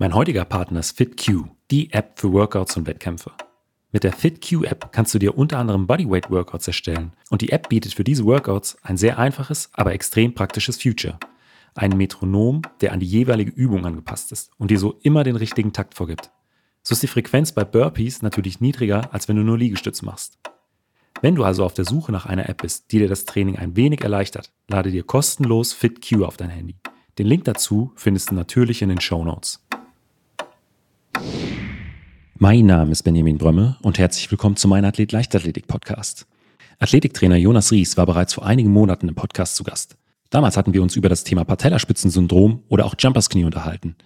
Mein heutiger Partner ist FitQ, die App für Workouts und Wettkämpfe. Mit der FitQ-App kannst du dir unter anderem Bodyweight-Workouts erstellen und die App bietet für diese Workouts ein sehr einfaches, aber extrem praktisches Future. Ein Metronom, der an die jeweilige Übung angepasst ist und dir so immer den richtigen Takt vorgibt. So ist die Frequenz bei Burpees natürlich niedriger, als wenn du nur Liegestütz machst. Wenn du also auf der Suche nach einer App bist, die dir das Training ein wenig erleichtert, lade dir kostenlos FitQ auf dein Handy. Den Link dazu findest du natürlich in den Show Notes. Mein Name ist Benjamin Brömme und herzlich willkommen zu meinem Athlet Leichtathletik Podcast. Athletiktrainer Jonas Ries war bereits vor einigen Monaten im Podcast zu Gast. Damals hatten wir uns über das Thema Patellaspitzensyndrom oder auch Jumpersknie unterhalten.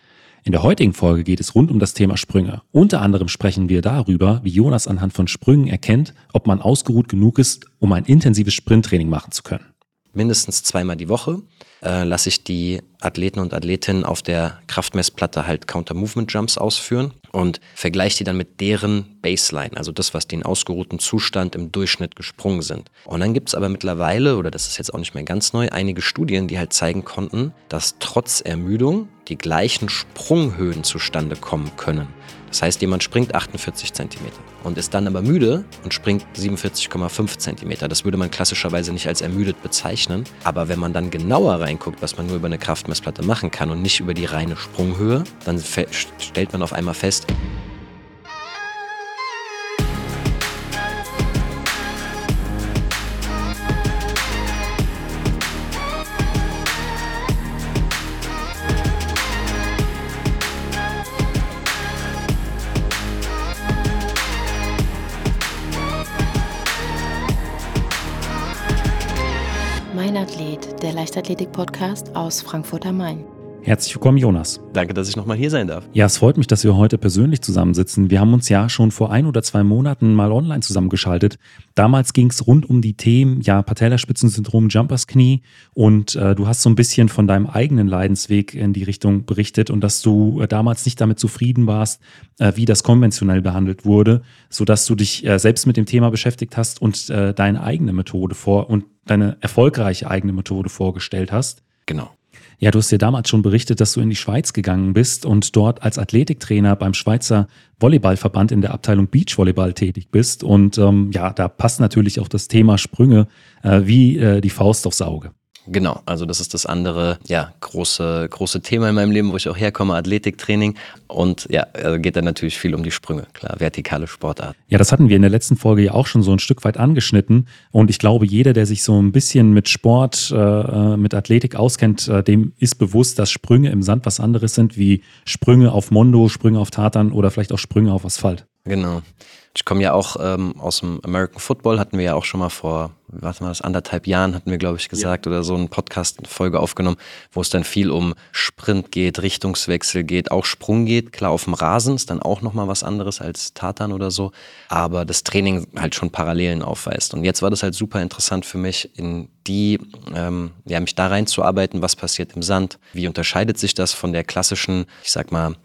In der heutigen Folge geht es rund um das Thema Sprünge. Unter anderem sprechen wir darüber, wie Jonas anhand von Sprüngen erkennt, ob man ausgeruht genug ist, um ein intensives Sprinttraining machen zu können. Mindestens zweimal die Woche äh, lasse ich die Athleten und Athletinnen auf der Kraftmessplatte halt Counter-Movement-Jumps ausführen und vergleiche die dann mit deren Baseline, also das, was die in ausgeruhten Zustand im Durchschnitt gesprungen sind. Und dann gibt es aber mittlerweile, oder das ist jetzt auch nicht mehr ganz neu, einige Studien, die halt zeigen konnten, dass trotz Ermüdung die gleichen Sprunghöhen zustande kommen können. Das heißt, jemand springt 48 cm und ist dann aber müde und springt 47,5 cm. Das würde man klassischerweise nicht als ermüdet bezeichnen. Aber wenn man dann genauer reinguckt, was man nur über eine Kraftmessplatte machen kann und nicht über die reine Sprunghöhe, dann stellt man auf einmal fest, Leichtathletik-Podcast aus Frankfurt am Main. Herzlich willkommen, Jonas. Danke, dass ich nochmal hier sein darf. Ja, es freut mich, dass wir heute persönlich zusammensitzen. Wir haben uns ja schon vor ein oder zwei Monaten mal online zusammengeschaltet. Damals ging es rund um die Themen, ja, Patellaspitzensyndrom, Jumpers Knie und äh, du hast so ein bisschen von deinem eigenen Leidensweg in die Richtung berichtet und dass du äh, damals nicht damit zufrieden warst, äh, wie das konventionell behandelt wurde, sodass du dich äh, selbst mit dem Thema beschäftigt hast und äh, deine eigene Methode vor und deine erfolgreiche eigene Methode vorgestellt hast. Genau. Ja, du hast dir damals schon berichtet, dass du in die Schweiz gegangen bist und dort als Athletiktrainer beim Schweizer Volleyballverband in der Abteilung Beachvolleyball tätig bist. Und ähm, ja, da passt natürlich auch das Thema Sprünge äh, wie äh, die Faust aufs Auge. Genau, also das ist das andere, ja, große, große Thema in meinem Leben, wo ich auch herkomme, Athletiktraining. Und ja, also geht dann natürlich viel um die Sprünge, klar, vertikale Sportart. Ja, das hatten wir in der letzten Folge ja auch schon so ein Stück weit angeschnitten. Und ich glaube, jeder, der sich so ein bisschen mit Sport, äh, mit Athletik auskennt, äh, dem ist bewusst, dass Sprünge im Sand was anderes sind wie Sprünge auf Mondo, Sprünge auf Tatan oder vielleicht auch Sprünge auf Asphalt. Genau. Ich komme ja auch ähm, aus dem American Football, hatten wir ja auch schon mal vor, warte mal, das anderthalb Jahren hatten wir, glaube ich, gesagt, ja. oder so eine Podcast-Folge aufgenommen, wo es dann viel um Sprint geht, Richtungswechsel geht, auch Sprung geht. Klar, auf dem Rasen ist dann auch nochmal was anderes als Tatan oder so, aber das Training halt schon Parallelen aufweist. Und jetzt war das halt super interessant für mich, in die, ähm, ja, mich da reinzuarbeiten, was passiert im Sand, wie unterscheidet sich das von der klassischen, ich sag mal,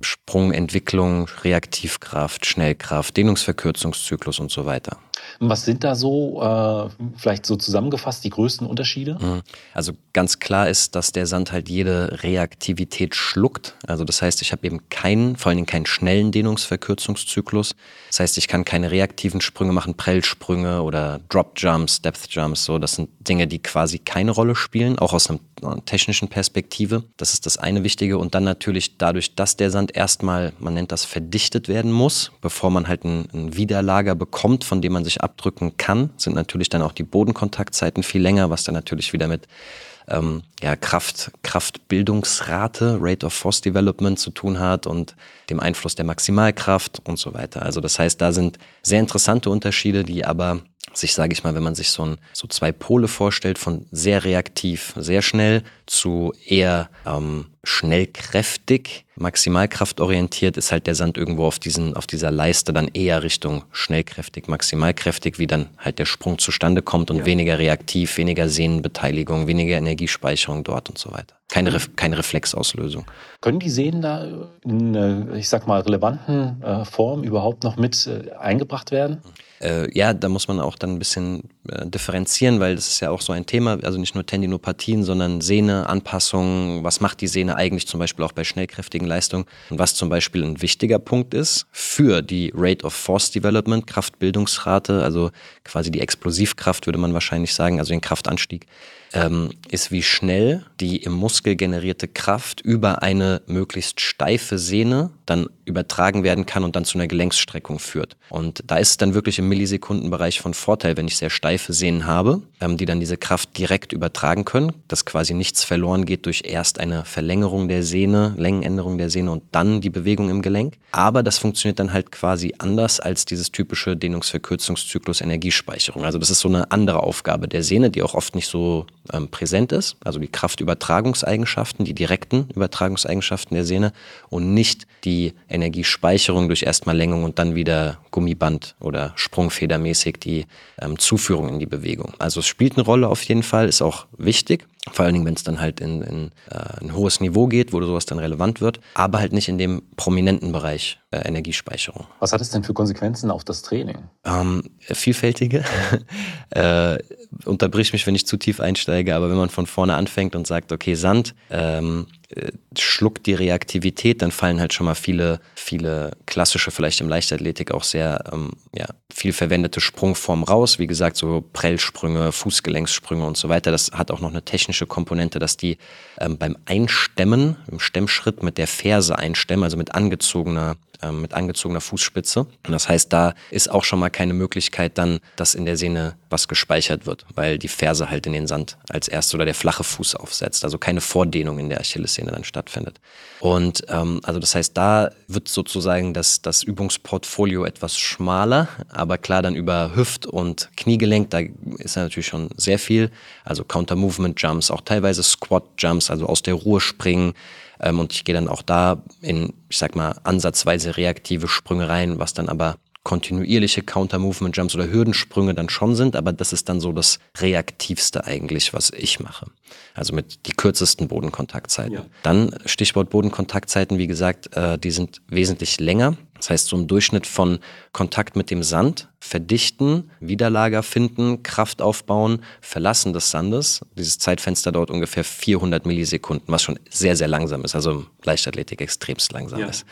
Sprungentwicklung, Reaktivkraft, Schnellkraft, Dehnungsverkürzungszyklus und so weiter. Was sind da so, äh, vielleicht so zusammengefasst, die größten Unterschiede? Mhm. Also ganz klar ist, dass der Sand halt jede Reaktivität schluckt. Also das heißt, ich habe eben keinen, vor allen Dingen keinen schnellen Dehnungsverkürzungszyklus. Das heißt, ich kann keine reaktiven Sprünge machen, Prellsprünge oder Drop Jumps, Depth Jumps. So, das sind Dinge, die quasi keine Rolle spielen, auch aus einer technischen Perspektive. Das ist das eine Wichtige. Und dann natürlich dadurch, dass der Sand erstmal, man nennt das, verdichtet werden muss, bevor man halt ein, Widerlager bekommt, von dem man sich abdrücken kann, sind natürlich dann auch die Bodenkontaktzeiten viel länger, was dann natürlich wieder mit ähm, ja, Kraft, Kraftbildungsrate, Rate of Force Development zu tun hat und dem Einfluss der Maximalkraft und so weiter. Also das heißt, da sind sehr interessante Unterschiede, die aber sich, sage ich mal, wenn man sich so, ein, so zwei Pole vorstellt, von sehr reaktiv, sehr schnell zu eher ähm, schnellkräftig, maximalkraftorientiert, ist halt der Sand irgendwo auf, diesen, auf dieser Leiste dann eher Richtung schnellkräftig, maximalkräftig, wie dann halt der Sprung zustande kommt und ja. weniger reaktiv, weniger Sehnenbeteiligung, weniger Energiespeicherung dort und so weiter. Keine, Re keine Reflexauslösung. Können die Sehnen da in, ich sag mal, relevanten äh, Form überhaupt noch mit äh, eingebracht werden? Äh, ja, da muss man auch dann ein bisschen differenzieren, weil das ist ja auch so ein Thema, also nicht nur Tendinopathien, sondern Sehne, Anpassungen, was macht die Sehne eigentlich zum Beispiel auch bei schnellkräftigen Leistungen. Und was zum Beispiel ein wichtiger Punkt ist für die Rate of Force Development, Kraftbildungsrate, also quasi die Explosivkraft würde man wahrscheinlich sagen, also den Kraftanstieg, ähm, ist, wie schnell die im Muskel generierte Kraft über eine möglichst steife Sehne dann übertragen werden kann und dann zu einer Gelenksstreckung führt. Und da ist es dann wirklich im Millisekundenbereich von Vorteil, wenn ich sehr steife Sehnen habe, ähm, die dann diese Kraft direkt übertragen können, dass quasi nichts verloren geht durch erst eine Verlängerung der Sehne, Längenänderung der Sehne und dann die Bewegung im Gelenk. Aber das funktioniert dann halt quasi anders als dieses typische Dehnungsverkürzungszyklus Energiespeicherung. Also das ist so eine andere Aufgabe der Sehne, die auch oft nicht so ähm, präsent ist, also die Kraftübertragungseigenschaften, die direkten Übertragungseigenschaften der Sehne und nicht die Energiespeicherung durch erstmal Längung und dann wieder Gummiband oder Sprungfedermäßig die ähm, Zuführung in die Bewegung. Also es spielt eine Rolle auf jeden Fall, ist auch wichtig, vor allen Dingen, wenn es dann halt in, in äh, ein hohes Niveau geht, wo sowas dann relevant wird, aber halt nicht in dem prominenten Bereich äh, Energiespeicherung. Was hat es denn für Konsequenzen auf das Training? Ähm, vielfältige. äh, unterbrich mich, wenn ich zu tief einsteige, aber wenn man von vorne anfängt und sagt, okay, Sand, ähm, äh, schluckt die Reaktivität, dann fallen halt schon mal viele, viele klassische, vielleicht im Leichtathletik auch sehr ähm, ja, viel verwendete Sprungformen raus. Wie gesagt, so Prellsprünge, Fußgelenkssprünge und so weiter. Das hat auch noch eine technische Komponente, dass die ähm, beim Einstemmen, im Stemmschritt mit der Ferse einstemmen, also mit angezogener ähm, mit angezogener Fußspitze. Und das heißt, da ist auch schon mal keine Möglichkeit dann, dass in der Sehne was gespeichert wird, weil die Ferse halt in den Sand als erstes oder der flache Fuß aufsetzt. Also keine Vordehnung in der Achillessehne dann stattfindet. Und ähm, also das heißt, da wird sozusagen das, das Übungsportfolio etwas schmaler, aber klar dann über Hüft- und Kniegelenk, da ist natürlich schon sehr viel. Also Counter-Movement-Jumps, auch teilweise Squat-Jumps, also aus der Ruhe springen, ähm, und ich gehe dann auch da in, ich sag mal, ansatzweise reaktive Sprünge rein, was dann aber kontinuierliche Counter-Movement-Jumps oder Hürdensprünge dann schon sind, aber das ist dann so das Reaktivste eigentlich, was ich mache. Also mit die kürzesten Bodenkontaktzeiten. Ja. Dann Stichwort Bodenkontaktzeiten, wie gesagt, äh, die sind wesentlich länger. Das heißt, so im Durchschnitt von Kontakt mit dem Sand, verdichten, Widerlager finden, Kraft aufbauen, Verlassen des Sandes. Dieses Zeitfenster dauert ungefähr 400 Millisekunden, was schon sehr, sehr langsam ist. Also Leichtathletik extremst langsam ja. ist.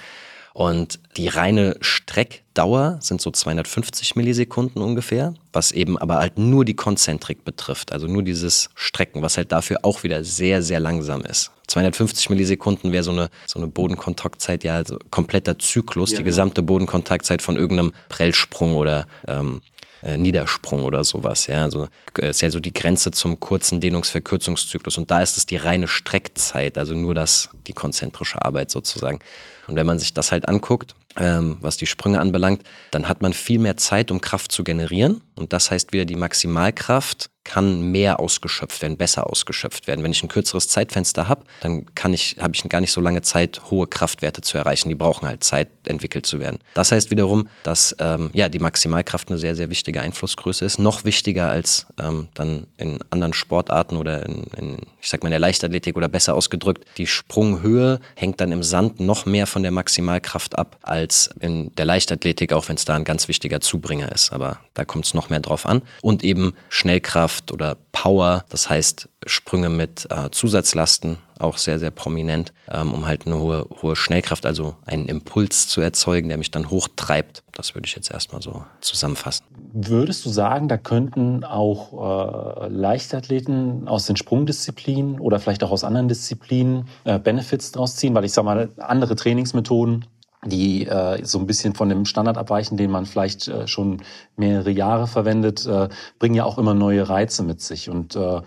Und die reine Streckdauer sind so 250 Millisekunden ungefähr, was eben aber halt nur die Konzentrik betrifft, also nur dieses Strecken, was halt dafür auch wieder sehr, sehr langsam ist. 250 Millisekunden wäre so eine, so eine Bodenkontaktzeit, ja, also kompletter Zyklus, ja, die gesamte Bodenkontaktzeit von irgendeinem Prellsprung oder ähm, äh, Niedersprung oder sowas. Ja, also äh, ist ja so die Grenze zum kurzen Dehnungsverkürzungszyklus. Und da ist es die reine Streckzeit, also nur das, die konzentrische Arbeit sozusagen. Und wenn man sich das halt anguckt, ähm, was die Sprünge anbelangt, dann hat man viel mehr Zeit, um Kraft zu generieren. Und das heißt wieder, die Maximalkraft kann mehr ausgeschöpft werden, besser ausgeschöpft werden. Wenn ich ein kürzeres Zeitfenster habe, dann kann ich, habe ich gar nicht so lange Zeit, hohe Kraftwerte zu erreichen. Die brauchen halt Zeit, entwickelt zu werden. Das heißt wiederum, dass ähm, ja die Maximalkraft eine sehr, sehr wichtige Einflussgröße ist. Noch wichtiger als ähm, dann in anderen Sportarten oder in, in, ich sag mal, in der Leichtathletik oder besser ausgedrückt, die Sprunghöhe hängt dann im Sand noch mehr von der Maximalkraft ab als in der Leichtathletik, auch wenn es da ein ganz wichtiger Zubringer ist. Aber da kommt es noch mehr drauf an. Und eben Schnellkraft oder Power, das heißt Sprünge mit äh, Zusatzlasten, auch sehr, sehr prominent, ähm, um halt eine hohe, hohe Schnellkraft, also einen Impuls zu erzeugen, der mich dann hochtreibt. Das würde ich jetzt erstmal so zusammenfassen. Würdest du sagen, da könnten auch äh, Leichtathleten aus den Sprungdisziplinen oder vielleicht auch aus anderen Disziplinen äh, Benefits draus ziehen? Weil ich sage mal, andere Trainingsmethoden die äh, so ein bisschen von dem Standard abweichen, den man vielleicht äh, schon mehrere Jahre verwendet, äh, bringen ja auch immer neue Reize mit sich. Und äh,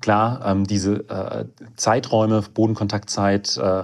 klar, ähm, diese äh, Zeiträume, Bodenkontaktzeit, äh,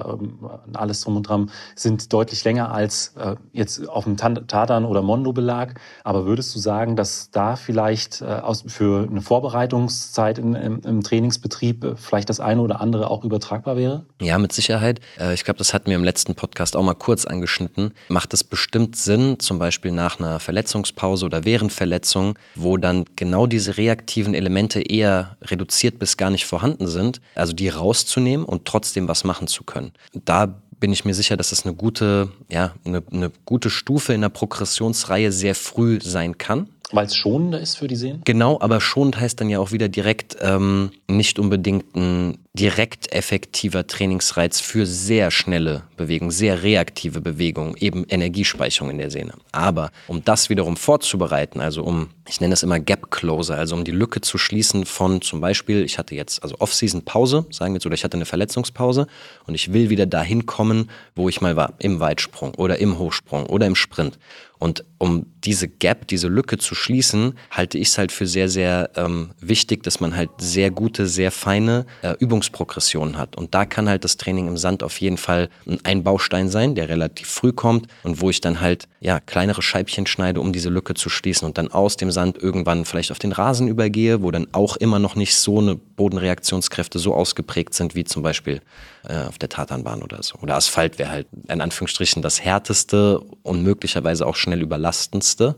alles drum und dran, sind deutlich länger als äh, jetzt auf dem Tatan oder Mondo-Belag. Aber würdest du sagen, dass da vielleicht äh, aus, für eine Vorbereitungszeit in, im, im Trainingsbetrieb äh, vielleicht das eine oder andere auch übertragbar wäre? Ja, mit Sicherheit. Äh, ich glaube, das hatten wir im letzten Podcast auch mal kurz angeschnitten. Macht es bestimmt Sinn, zum Beispiel nach einer Verletzungspause oder während Verletzung, wo dann genau diese reaktiven Elemente eher reduziert bis gar nicht vorhanden sind, also die rauszunehmen und trotzdem was machen zu können. Da bin ich mir sicher, dass das eine gute, ja, eine, eine gute Stufe in der Progressionsreihe sehr früh sein kann. Weil es schonender ist für die Sehnen? Genau, aber schonend heißt dann ja auch wieder direkt ähm, nicht unbedingt ein direkt effektiver Trainingsreiz für sehr schnelle Bewegungen, sehr reaktive Bewegungen, eben Energiespeicherung in der Sehne. Aber um das wiederum vorzubereiten, also um, ich nenne es immer Gap Closer, also um die Lücke zu schließen von zum Beispiel, ich hatte jetzt also Off-Season Pause, sagen wir jetzt, oder ich hatte eine Verletzungspause und ich will wieder dahin kommen, wo ich mal war, im Weitsprung oder im Hochsprung oder im Sprint. Und um diese Gap, diese Lücke zu schließen, halte ich es halt für sehr, sehr ähm, wichtig, dass man halt sehr gute, sehr feine äh, Übungsprogressionen hat. Und da kann halt das Training im Sand auf jeden Fall ein Baustein sein, der relativ früh kommt und wo ich dann halt ja kleinere Scheibchen schneide, um diese Lücke zu schließen und dann aus dem Sand irgendwann vielleicht auf den Rasen übergehe, wo dann auch immer noch nicht so eine Bodenreaktionskräfte so ausgeprägt sind wie zum Beispiel äh, auf der Tatanbahn oder so. Oder Asphalt wäre halt in Anführungsstrichen das härteste und möglicherweise auch schnell überlastendste.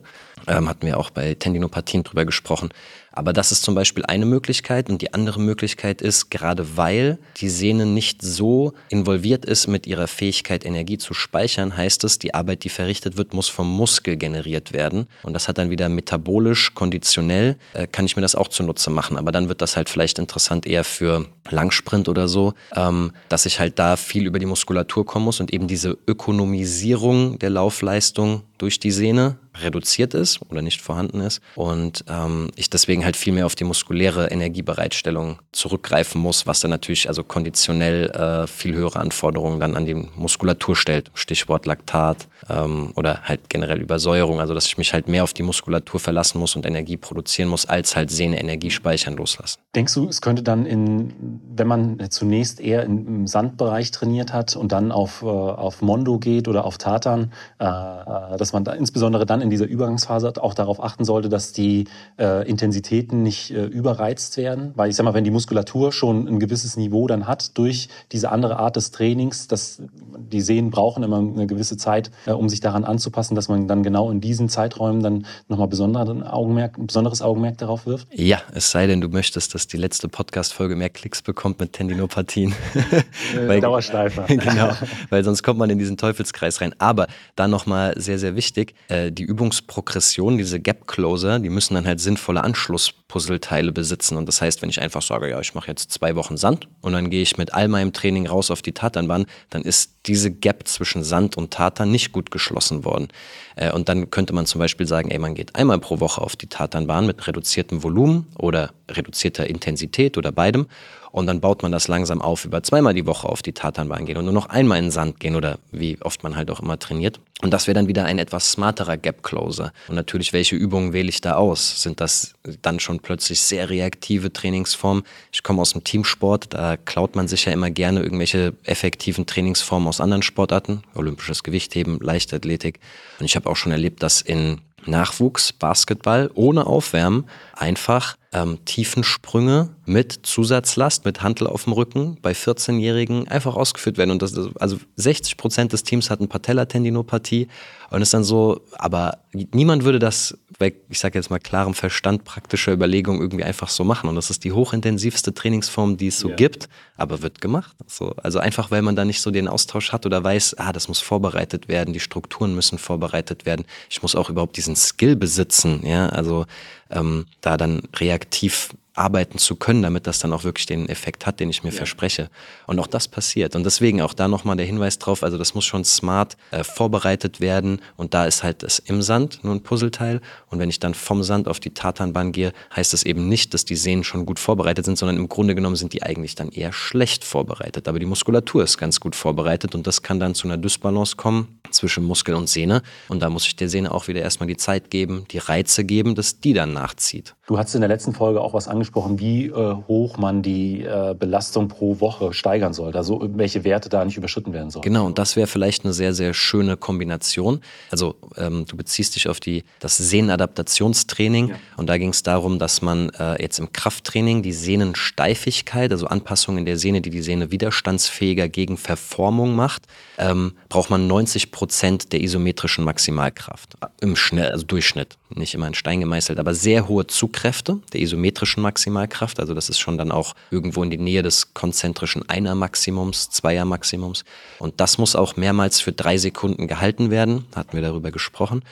Ähm, hatten wir auch bei Tendinopathien drüber gesprochen. Aber das ist zum Beispiel eine Möglichkeit und die andere Möglichkeit ist, gerade weil die Sehne nicht so involviert ist mit ihrer Fähigkeit, Energie zu speichern, heißt es, die Arbeit, die verrichtet wird, muss vom Muskel generiert werden. Und das hat dann wieder metabolisch, konditionell, äh, kann ich mir das auch zunutze machen. Aber dann wird das halt vielleicht interessant eher für Langsprint oder so, ähm, dass ich halt da viel über die Muskulatur kommen muss und eben diese Ökonomisierung der Laufleistung durch die Sehne reduziert ist oder nicht vorhanden ist und ähm, ich deswegen halt viel mehr auf die muskuläre Energiebereitstellung zurückgreifen muss, was dann natürlich also konditionell äh, viel höhere Anforderungen dann an die Muskulatur stellt. Stichwort Laktat ähm, oder halt generell Übersäuerung, also dass ich mich halt mehr auf die Muskulatur verlassen muss und Energie produzieren muss, als halt Sehne Energie speichern loslassen. Denkst du, es könnte dann in, wenn man zunächst eher im Sandbereich trainiert hat und dann auf, äh, auf Mondo geht oder auf Tatan, äh, äh dass man da insbesondere dann in dieser Übergangsphase auch darauf achten sollte, dass die äh, Intensitäten nicht äh, überreizt werden. Weil ich sag mal, wenn die Muskulatur schon ein gewisses Niveau dann hat durch diese andere Art des Trainings, dass die Sehnen brauchen immer eine gewisse Zeit, äh, um sich daran anzupassen, dass man dann genau in diesen Zeiträumen dann nochmal Augenmerk, besonderes Augenmerk darauf wirft? Ja, es sei denn, du möchtest, dass die letzte Podcast-Folge mehr Klicks bekommt mit Tendinopathien. weil, Dauerschleifer. genau, weil sonst kommt man in diesen Teufelskreis rein. Aber da nochmal sehr, sehr wichtig, äh, die Übungsprogression, diese Gap Closer, die müssen dann halt sinnvolle Anschlusspuzzleteile besitzen. Und das heißt, wenn ich einfach sage, ja, ich mache jetzt zwei Wochen Sand und dann gehe ich mit all meinem Training raus auf die Tatanbahn, dann ist diese Gap zwischen Sand und Tatan nicht gut geschlossen worden. Äh, und dann könnte man zum Beispiel sagen, ey, man geht einmal pro Woche auf die Tatanbahn mit reduziertem Volumen oder reduzierter Intensität oder beidem und dann baut man das langsam auf, über zweimal die Woche auf die Tatanbahn gehen und nur noch einmal in den Sand gehen oder wie oft man halt auch immer trainiert. Und das wäre dann wieder ein etwas smarterer Gap Closer. Und natürlich, welche Übungen wähle ich da aus? Sind das dann schon plötzlich sehr reaktive Trainingsformen? Ich komme aus dem Teamsport, da klaut man sich ja immer gerne irgendwelche effektiven Trainingsformen aus anderen Sportarten, olympisches Gewichtheben, Leichtathletik. Und ich habe auch schon erlebt, dass in Nachwuchs, Basketball ohne Aufwärmen einfach ähm, Tiefensprünge mit Zusatzlast, mit Hantel auf dem Rücken bei 14-Jährigen einfach ausgeführt werden. Und das, also 60 Prozent des Teams hatten Patellatendinopathie und ist dann so, aber niemand würde das, bei, ich sage jetzt mal klarem Verstand, praktischer Überlegung irgendwie einfach so machen. Und das ist die hochintensivste Trainingsform, die es so ja. gibt, aber wird gemacht. So, also einfach, weil man da nicht so den Austausch hat oder weiß, ah, das muss vorbereitet werden, die Strukturen müssen vorbereitet werden. Ich muss auch überhaupt diesen Skill besitzen, ja, also ähm, da dann reaktiv arbeiten zu können, damit das dann auch wirklich den Effekt hat, den ich mir ja. verspreche. Und auch das passiert. Und deswegen auch da nochmal der Hinweis drauf, also das muss schon smart äh, vorbereitet werden. Und da ist halt das im Sand nur ein Puzzleteil. Und wenn ich dann vom Sand auf die Tatanbahn gehe, heißt das eben nicht, dass die Sehnen schon gut vorbereitet sind, sondern im Grunde genommen sind die eigentlich dann eher schlecht vorbereitet. Aber die Muskulatur ist ganz gut vorbereitet und das kann dann zu einer Dysbalance kommen zwischen Muskel und Sehne. Und da muss ich der Sehne auch wieder erstmal die Zeit geben, die Reize geben, dass die dann nachzieht. Du hast in der letzten Folge auch was angesprochen, wie äh, hoch man die äh, Belastung pro Woche steigern sollte, also welche Werte da nicht überschritten werden sollen. Genau, und das wäre vielleicht eine sehr, sehr schöne Kombination. Also ähm, du beziehst dich auf die, das Sehnenadaptationstraining ja. und da ging es darum, dass man äh, jetzt im Krafttraining die Sehnensteifigkeit, also Anpassungen in der Sehne, die die Sehne widerstandsfähiger gegen Verformung macht, ähm, braucht man 90 Prozent der isometrischen Maximalkraft im Schnell, also Durchschnitt, nicht immer in Stein gemeißelt, aber sehr hohe Zugkräfte der isometrischen Maximalkraft. Also das ist schon dann auch irgendwo in die Nähe des konzentrischen Einer-Maximums, Zweier-Maximums. Und das muss auch mehrmals für drei Sekunden gehalten werden. Hatten wir darüber gesprochen.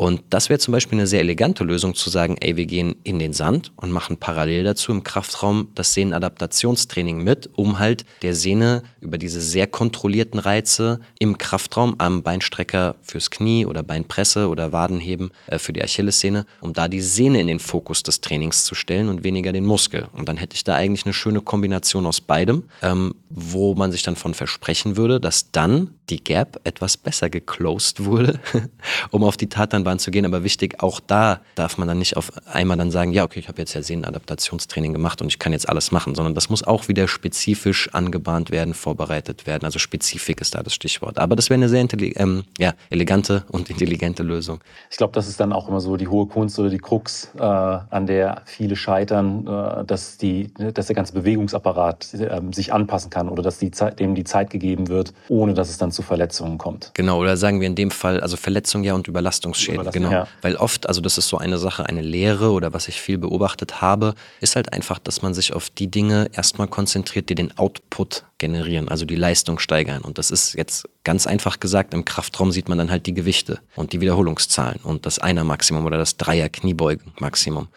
Und das wäre zum Beispiel eine sehr elegante Lösung zu sagen, ey, wir gehen in den Sand und machen parallel dazu im Kraftraum das Sehnenadaptationstraining mit, um halt der Sehne über diese sehr kontrollierten Reize im Kraftraum am Beinstrecker fürs Knie oder Beinpresse oder Wadenheben äh, für die Achillessehne, um da die Sehne in den Fokus des Trainings zu stellen und weniger den Muskel. Und dann hätte ich da eigentlich eine schöne Kombination aus beidem, ähm, wo man sich dann von versprechen würde, dass dann die Gap etwas besser geclosed wurde, um auf die Tatanbahn Bahn zu gehen. Aber wichtig, auch da darf man dann nicht auf einmal dann sagen, ja, okay, ich habe jetzt ja Sehnenadaptationstraining gemacht und ich kann jetzt alles machen, sondern das muss auch wieder spezifisch angebahnt werden, vorbereitet werden. Also Spezifik ist da das Stichwort. Aber das wäre eine sehr ähm, ja, elegante und intelligente Lösung. Ich glaube, das ist dann auch immer so die hohe Kunst oder die Krux, äh, an der viele scheitern, äh, dass, die, dass der ganze Bewegungsapparat äh, sich anpassen kann oder dass die Zeit, dem die Zeit gegeben wird, ohne dass es dann zu Verletzungen kommt. Genau, oder sagen wir in dem Fall, also Verletzung ja und Überlastungsschäden genau. Ja. Weil oft, also das ist so eine Sache, eine Lehre oder was ich viel beobachtet habe, ist halt einfach, dass man sich auf die Dinge erstmal konzentriert, die den Output generieren, also die Leistung steigern. Und das ist jetzt ganz einfach gesagt, im Kraftraum sieht man dann halt die Gewichte und die Wiederholungszahlen und das Einer-Maximum oder das Dreier-Kniebeugen-Maximum.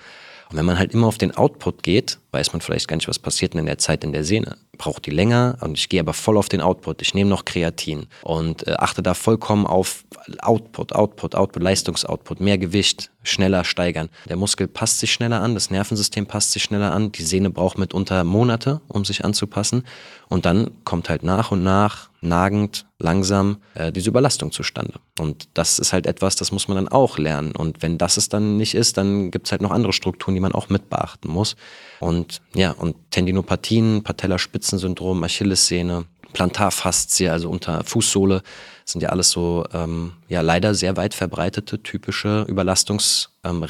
Und wenn man halt immer auf den Output geht, weiß man vielleicht gar nicht, was passiert in der Zeit in der Sehne. Braucht die länger und ich gehe aber voll auf den Output. Ich nehme noch Kreatin und äh, achte da vollkommen auf Output, Output, Output, Leistungsoutput, mehr Gewicht, schneller steigern. Der Muskel passt sich schneller an, das Nervensystem passt sich schneller an, die Sehne braucht mitunter Monate, um sich anzupassen. Und dann kommt halt nach und nach, nagend, langsam äh, diese Überlastung zustande. Und das ist halt etwas, das muss man dann auch lernen. Und wenn das es dann nicht ist, dann gibt es halt noch andere Strukturen, die man auch mit beachten muss. Und ja, und Tendinopathien, Patellaspitzensyndrom, Achillessehne, Plantarfaszie, also unter Fußsohle, sind ja alles so ähm, ja leider sehr weit verbreitete typische Überlastungsreaktionen, ähm,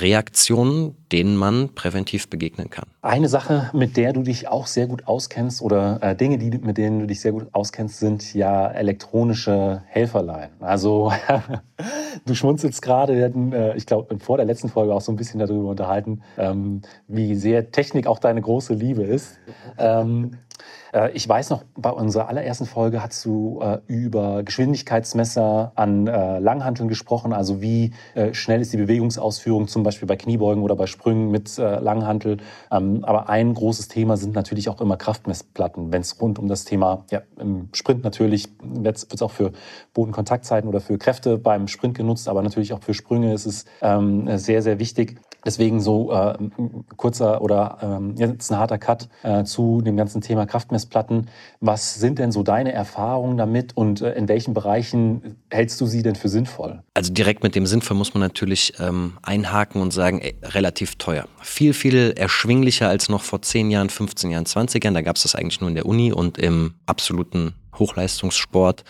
denen man präventiv begegnen kann. Eine Sache, mit der du dich auch sehr gut auskennst oder äh, Dinge, die, mit denen du dich sehr gut auskennst, sind ja elektronische Helferlein. Also du schmunzelst gerade, äh, ich glaube, vor der letzten Folge auch so ein bisschen darüber unterhalten, ähm, wie sehr Technik auch deine große Liebe ist. Ähm, äh, ich weiß noch, bei unserer allerersten Folge hast du äh, über Geschwindigkeitsmesser an äh, Langhanteln gesprochen, also wie äh, schnell ist die Bewegungsausführung zum Beispiel bei Kniebeugen oder bei Sprüngen mit äh, Langhantel. Ähm, aber ein großes Thema sind natürlich auch immer Kraftmessplatten, wenn es rund um das Thema, ja, im Sprint natürlich wird es auch für Bodenkontaktzeiten oder für Kräfte beim Sprint genutzt, aber natürlich auch für Sprünge ist es ähm, sehr, sehr wichtig. Deswegen so äh, kurzer oder ähm, jetzt ein harter Cut äh, zu dem ganzen Thema Kraftmessplatten. Was sind denn so deine Erfahrungen damit und äh, in welchen Bereichen hältst du sie denn für sinnvoll? Also direkt mit dem sinnvoll muss man natürlich ähm, einhaken und sagen, ey, relativ teuer. Viel, viel erschwinglicher als noch vor 10 Jahren, 15 Jahren, 20 Jahren. Da gab es das eigentlich nur in der Uni und im absoluten Hochleistungssport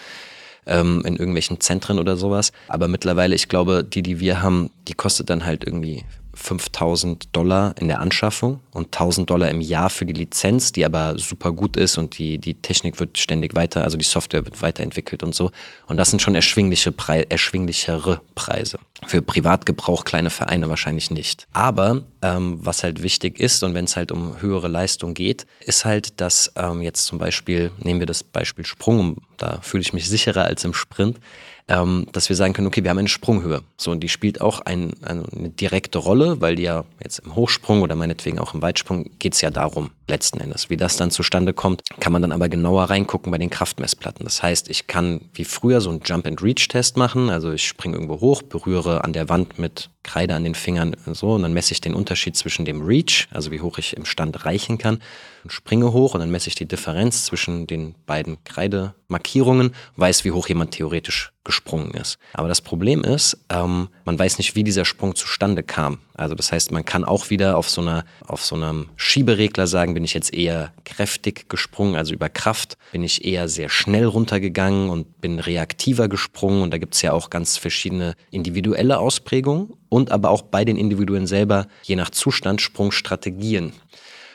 ähm, in irgendwelchen Zentren oder sowas. Aber mittlerweile, ich glaube, die, die wir haben, die kostet dann halt irgendwie 5000 Dollar in der Anschaffung und 1000 Dollar im Jahr für die Lizenz, die aber super gut ist und die, die Technik wird ständig weiter, also die Software wird weiterentwickelt und so. Und das sind schon erschwingliche Pre erschwinglichere Preise. Für Privatgebrauch kleine Vereine wahrscheinlich nicht. Aber ähm, was halt wichtig ist und wenn es halt um höhere Leistung geht, ist halt, dass ähm, jetzt zum Beispiel, nehmen wir das Beispiel Sprung, da fühle ich mich sicherer als im Sprint, ähm, dass wir sagen können, okay, wir haben eine Sprunghöhe. So, und die spielt auch ein, eine direkte Rolle, weil die ja jetzt im Hochsprung oder meinetwegen auch im Weitsprung geht es ja darum, letzten Endes. Wie das dann zustande kommt, kann man dann aber genauer reingucken bei den Kraftmessplatten. Das heißt, ich kann wie früher so einen Jump-and-Reach-Test machen. Also ich springe irgendwo hoch, berühre an der Wand mit Kreide an den Fingern so und dann messe ich den Unterschied zwischen dem Reach, also wie hoch ich im Stand reichen kann, und springe hoch und dann messe ich die Differenz zwischen den beiden Kreidemarkierungen, weiß, wie hoch jemand theoretisch gesprungen ist. Aber das Problem ist, ähm, man weiß nicht, wie dieser Sprung zustande kam. Also das heißt, man kann auch wieder auf so einer, auf so einem Schieberegler sagen, bin ich jetzt eher kräftig gesprungen, also über Kraft, bin ich eher sehr schnell runtergegangen und bin reaktiver gesprungen. Und da gibt es ja auch ganz verschiedene individuelle Ausprägungen und aber auch bei den Individuen selber, je nach Zustand, Sprungstrategien.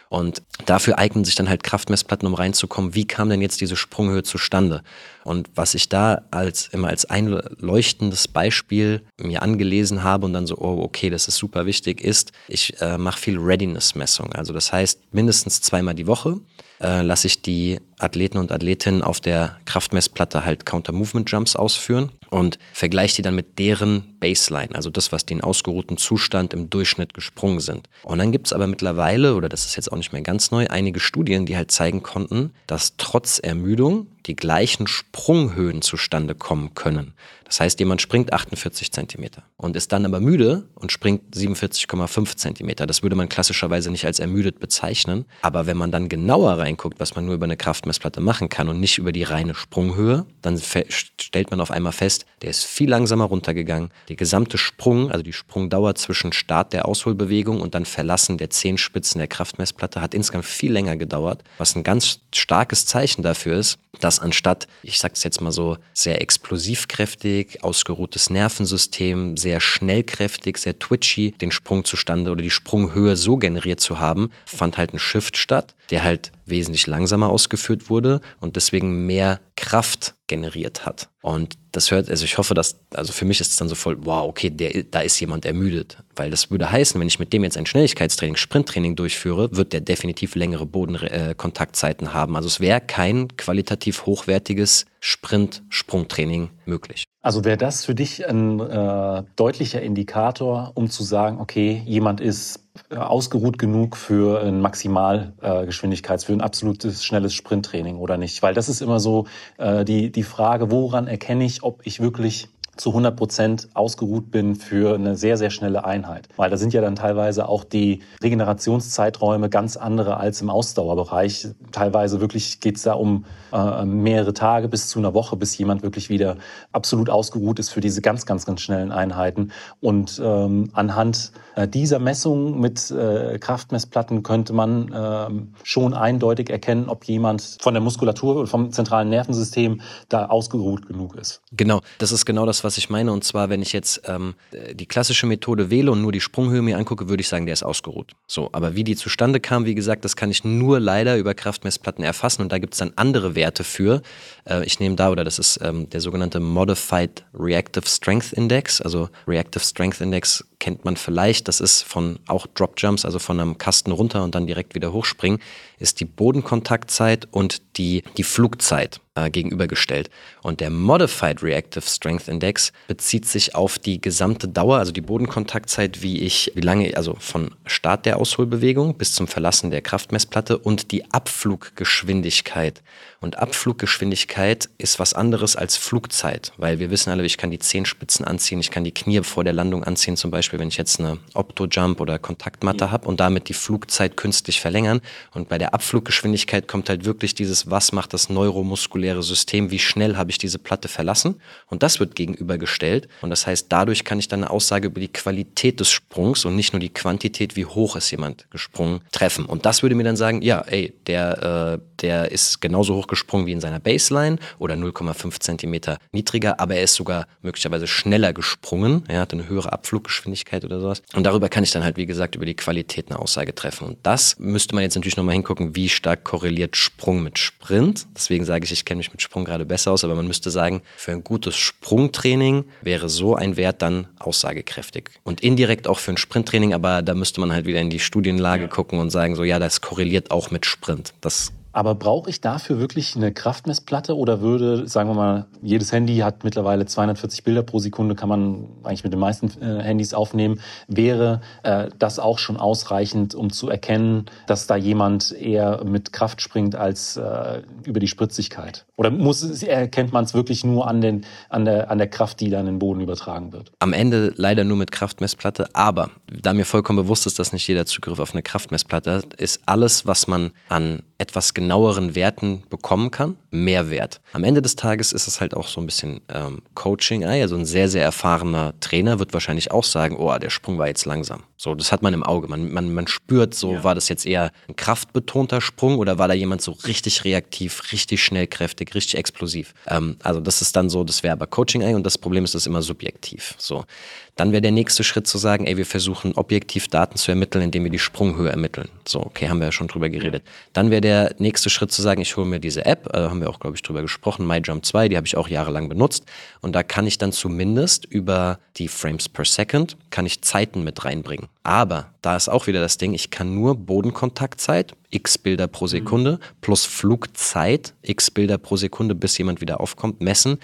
Und dafür eignen sich dann halt Kraftmessplatten, um reinzukommen, wie kam denn jetzt diese Sprunghöhe zustande? Und was ich da als immer als einleuchtendes Beispiel mir angelesen habe und dann so, oh, okay, das ist super wichtig, ist, ich äh, mache viel Readiness-Messung. Also das heißt, mindestens zweimal die Woche äh, lasse ich die Athleten und Athletinnen auf der Kraftmessplatte halt Counter-Movement-Jumps ausführen und vergleiche die dann mit deren Baseline, also das, was die in ausgeruhten Zustand im Durchschnitt gesprungen sind. Und dann gibt es aber mittlerweile, oder das ist jetzt auch nicht mehr ganz neu, einige Studien, die halt zeigen konnten, dass trotz Ermüdung die gleichen Sprunghöhen zustande kommen können. Das heißt, jemand springt 48 Zentimeter und ist dann aber müde und springt 47,5 Zentimeter. Das würde man klassischerweise nicht als ermüdet bezeichnen. Aber wenn man dann genauer reinguckt, was man nur über eine Kraftmessplatte machen kann und nicht über die reine Sprunghöhe, dann stellt man auf einmal fest, der ist viel langsamer runtergegangen. Der gesamte Sprung, also die Sprungdauer zwischen Start der Ausholbewegung und dann Verlassen der Zehenspitzen der Kraftmessplatte hat insgesamt viel länger gedauert, was ein ganz starkes Zeichen dafür ist, dass anstatt, ich sag's jetzt mal so, sehr explosivkräftig, ausgeruhtes Nervensystem, sehr schnellkräftig, sehr twitchy, den Sprung zustande oder die Sprunghöhe so generiert zu haben, fand halt ein Shift statt, der halt wesentlich langsamer ausgeführt wurde und deswegen mehr Kraft generiert hat. Und das hört, also ich hoffe, dass, also für mich ist es dann so voll, wow, okay, der, da ist jemand ermüdet. Weil das würde heißen, wenn ich mit dem jetzt ein Schnelligkeitstraining, Sprinttraining durchführe, wird der definitiv längere Bodenkontaktzeiten haben. Also es wäre kein qualitativ hochwertiges Sprint-Sprungtraining möglich. Also wäre das für dich ein äh, deutlicher Indikator, um zu sagen, okay, jemand ist äh, ausgeruht genug für ein Maximalgeschwindigkeits, äh, für ein absolutes schnelles Sprinttraining oder nicht? Weil das ist immer so äh, die, die Frage, woran erkenne ich, ob ich wirklich zu 100 Prozent ausgeruht bin für eine sehr, sehr schnelle Einheit. Weil da sind ja dann teilweise auch die Regenerationszeiträume ganz andere als im Ausdauerbereich. Teilweise wirklich geht es da um äh, mehrere Tage bis zu einer Woche, bis jemand wirklich wieder absolut ausgeruht ist für diese ganz, ganz, ganz schnellen Einheiten. Und ähm, anhand äh, dieser Messung mit äh, Kraftmessplatten könnte man äh, schon eindeutig erkennen, ob jemand von der Muskulatur oder vom zentralen Nervensystem da ausgeruht genug ist. Genau, das ist genau das, was ich meine. Und zwar, wenn ich jetzt ähm, die klassische Methode wähle und nur die Sprunghöhe mir angucke, würde ich sagen, der ist ausgeruht. So, aber wie die zustande kam, wie gesagt, das kann ich nur leider über Kraftmessplatten erfassen. Und da gibt es dann andere Werte für. Äh, ich nehme da, oder das ist ähm, der sogenannte Modified Reactive Strength Index. Also Reactive Strength Index kennt man vielleicht. Das ist von auch Drop Jumps, also von einem Kasten runter und dann direkt wieder hochspringen, ist die Bodenkontaktzeit und die, die Flugzeit äh, gegenübergestellt. Und der Modified Reactive Strength Index bezieht sich auf die gesamte Dauer, also die Bodenkontaktzeit, wie ich, wie lange, also von Start der Ausholbewegung bis zum Verlassen der Kraftmessplatte und die Abfluggeschwindigkeit. Und Abfluggeschwindigkeit ist was anderes als Flugzeit, weil wir wissen alle, ich kann die Zehenspitzen anziehen, ich kann die Knie vor der Landung anziehen, zum Beispiel, wenn ich jetzt eine Opto-Jump oder Kontaktmatte ja. habe und damit die Flugzeit künstlich verlängern. Und bei der Abfluggeschwindigkeit kommt halt wirklich dieses, was macht das neuromuskuläre System, wie schnell habe ich diese Platte verlassen. Und das wird gegenübergestellt. Und das heißt, dadurch kann ich dann eine Aussage über die Qualität des Sprungs und nicht nur die Quantität, wie hoch ist jemand gesprungen, treffen. Und das würde mir dann sagen, ja, ey, der, äh, der ist genauso hoch gesprungen wie in seiner Baseline oder 0,5 Zentimeter niedriger, aber er ist sogar möglicherweise schneller gesprungen. Er hat eine höhere Abfluggeschwindigkeit oder sowas. Und darüber kann ich dann halt, wie gesagt, über die Qualität eine Aussage treffen. Und das müsste man jetzt natürlich nochmal hingucken, wie stark korreliert Sprung mit Sprint. Deswegen sage ich, ich kenne mich mit Sprung gerade besser aus, aber man müsste sagen, für ein gutes Sprungtraining wäre so ein Wert dann aussagekräftig. Und indirekt auch für ein Sprinttraining, aber da müsste man halt wieder in die Studienlage ja. gucken und sagen, so ja, das korreliert auch mit Sprint. Das aber brauche ich dafür wirklich eine Kraftmessplatte oder würde, sagen wir mal, jedes Handy hat mittlerweile 240 Bilder pro Sekunde, kann man eigentlich mit den meisten äh, Handys aufnehmen. Wäre äh, das auch schon ausreichend, um zu erkennen, dass da jemand eher mit Kraft springt als äh, über die Spritzigkeit? Oder muss, erkennt man es wirklich nur an, den, an, der, an der Kraft, die dann in den Boden übertragen wird? Am Ende leider nur mit Kraftmessplatte, aber da mir vollkommen bewusst ist, dass nicht jeder Zugriff auf eine Kraftmessplatte hat, ist alles, was man an etwas genaueren Werten bekommen kann, mehr wert. Am Ende des Tages ist es halt auch so ein bisschen ähm, Coaching. Also ein sehr, sehr erfahrener Trainer wird wahrscheinlich auch sagen, oh, der Sprung war jetzt langsam. So, das hat man im Auge. Man, man, man spürt so, ja. war das jetzt eher ein kraftbetonter Sprung oder war da jemand so richtig reaktiv, richtig schnellkräftig, richtig explosiv? Ähm, also das ist dann so, das wäre aber Coaching eigentlich und das Problem ist, das ist immer subjektiv. So. Dann wäre der nächste Schritt zu sagen, ey, wir versuchen objektiv Daten zu ermitteln, indem wir die Sprunghöhe ermitteln. So, okay, haben wir ja schon drüber geredet. Dann wäre der nächste Schritt zu sagen, ich hole mir diese App, äh, haben wir auch, glaube ich, drüber gesprochen, MyJump 2, die habe ich auch jahrelang benutzt. Und da kann ich dann zumindest über die Frames per Second, kann ich Zeiten mit reinbringen. Aber da ist auch wieder das Ding, ich kann nur Bodenkontaktzeit, x Bilder pro mhm. Sekunde, plus Flugzeit, x Bilder pro Sekunde, bis jemand wieder aufkommt, messen.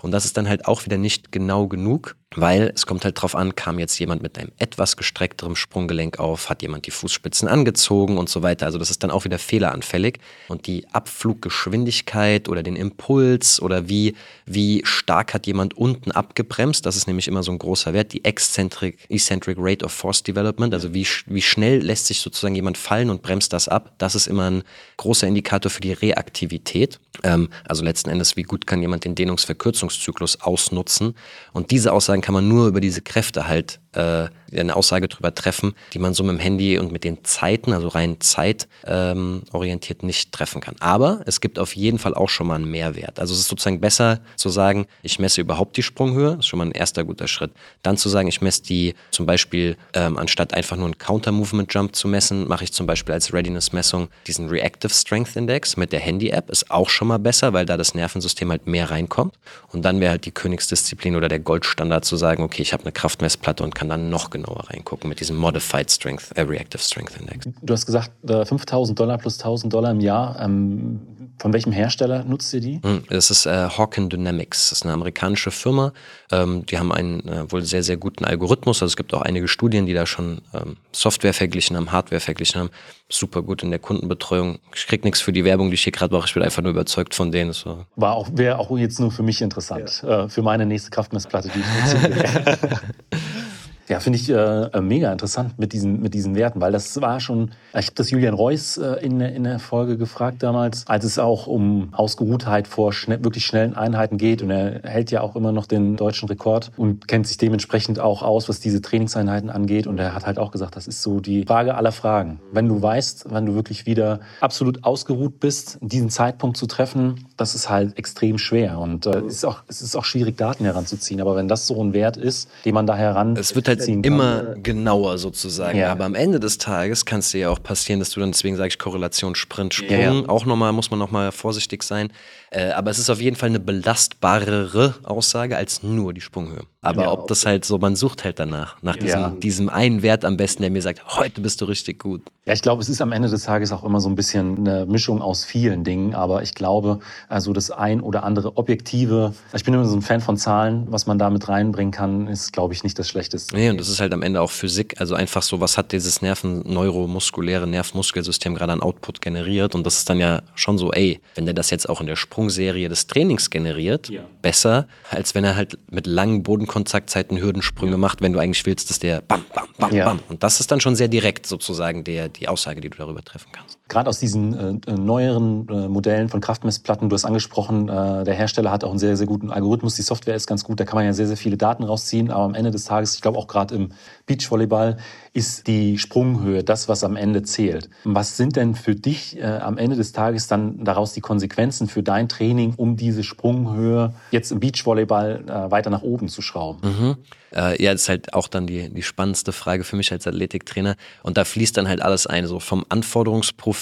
Und das ist dann halt auch wieder nicht genau genug, weil es kommt halt drauf an, kam jetzt jemand mit einem etwas gestreckterem Sprunggelenk auf, hat jemand die Fußspitzen angezogen und so weiter. Also das ist dann auch wieder fehleranfällig. Und die Abfluggeschwindigkeit oder den Impuls oder wie, wie stark hat jemand unten abgebremst, das ist nämlich immer so ein großer Wert, die Eccentric, Eccentric Rate of Force Development, also wie, wie schnell lässt sich sozusagen jemand fallen und bremst das ab, das ist immer ein großer Indikator für die Reaktivität. Ähm, also letzten Endes, wie gut kann jemand den Dehnungsverkürzungszyklus ausnutzen. Und diese Aussagen kann man nur über diese Kräfte halt äh, eine Aussage darüber treffen, die man so mit dem Handy und mit den Zeiten, also rein zeitorientiert ähm, nicht treffen kann. Aber es gibt auf jeden Fall auch schon mal einen Mehrwert. Also es ist sozusagen besser zu sagen, ich messe überhaupt die Sprunghöhe, ist schon mal ein erster guter Schritt. Dann zu sagen, ich messe die zum Beispiel, ähm, anstatt einfach nur einen Counter-Movement-Jump zu messen, mache ich zum Beispiel als Readiness-Messung diesen Reactive Strength Index mit der Handy-App, ist auch schon mal besser, weil da das Nervensystem halt mehr reinkommt. Und dann wäre halt die Königsdisziplin oder der Goldstandard zu sagen, okay, ich habe eine Kraftmessplatte und kann dann noch genauer reingucken mit diesem Modified Strength, äh, Reactive Strength Index. Du hast gesagt, äh, 5000 Dollar plus 1000 Dollar im Jahr. Ähm, von welchem Hersteller nutzt ihr die? Hm, das ist äh, Hawken Dynamics. Das ist eine amerikanische Firma. Ähm, die haben einen äh, wohl sehr, sehr guten Algorithmus. Also es gibt auch einige Studien, die da schon ähm, Software verglichen haben, Hardware verglichen haben. Super gut in der Kundenbetreuung. Ich krieg nichts für die Werbung, die ich hier gerade mache. Ich bin einfach nur überzeugt von denen. So. War auch, wäre auch jetzt nur für mich interessant. Ja. Äh, für meine nächste Kraftmessplatte, die ich nutze. Ja, finde ich äh, mega interessant mit diesen, mit diesen Werten, weil das war schon, ich habe das Julian Reuss äh, in, in der Folge gefragt damals, als es auch um Ausgeruhtheit vor schnell, wirklich schnellen Einheiten geht. Und er hält ja auch immer noch den deutschen Rekord und kennt sich dementsprechend auch aus, was diese Trainingseinheiten angeht. Und er hat halt auch gesagt, das ist so die Frage aller Fragen. Wenn du weißt, wann du wirklich wieder absolut ausgeruht bist, diesen Zeitpunkt zu treffen, das ist halt extrem schwer. Und äh, es, ist auch, es ist auch schwierig, Daten heranzuziehen, aber wenn das so ein Wert ist, den man da heran... Es wird halt halt immer genauer sozusagen. Ja. Aber am Ende des Tages kann es dir ja auch passieren, dass du dann, deswegen sage ich Korrelation, Sprint, Sprung, ja. auch nochmal, muss man nochmal vorsichtig sein. Äh, aber es ist auf jeden Fall eine belastbarere Aussage als nur die Sprunghöhe. Aber ja, ob das halt so, man sucht halt danach, nach diesem, ja. diesem einen Wert am besten, der mir sagt, heute bist du richtig gut. Ja, ich glaube, es ist am Ende des Tages auch immer so ein bisschen eine Mischung aus vielen Dingen. Aber ich glaube, also das ein oder andere objektive, ich bin immer so ein Fan von Zahlen, was man da mit reinbringen kann, ist, glaube ich, nicht das Schlechteste. Nee, und das ist halt am Ende auch Physik. Also einfach so, was hat dieses Nerven-neuromuskuläre Nervmuskelsystem gerade an Output generiert? Und das ist dann ja schon so, ey, wenn der das jetzt auch in der Sprungserie des Trainings generiert, ja. besser, als wenn er halt mit langen Bodenkontakten Kontaktzeiten Hürdensprünge macht, wenn du eigentlich willst, dass der bam, bam, bam, ja. bam. Und das ist dann schon sehr direkt sozusagen der, die Aussage, die du darüber treffen kannst. Gerade aus diesen äh, äh, neueren äh, Modellen von Kraftmessplatten, du hast angesprochen, äh, der Hersteller hat auch einen sehr, sehr guten Algorithmus. Die Software ist ganz gut, da kann man ja sehr, sehr viele Daten rausziehen. Aber am Ende des Tages, ich glaube auch gerade im Beachvolleyball, ist die Sprunghöhe das, was am Ende zählt. Was sind denn für dich äh, am Ende des Tages dann daraus die Konsequenzen für dein Training, um diese Sprunghöhe jetzt im Beachvolleyball äh, weiter nach oben zu schrauben? Mhm. Ja, das ist halt auch dann die, die spannendste Frage für mich als Athletiktrainer. Und da fließt dann halt alles ein, so vom Anforderungsprofil,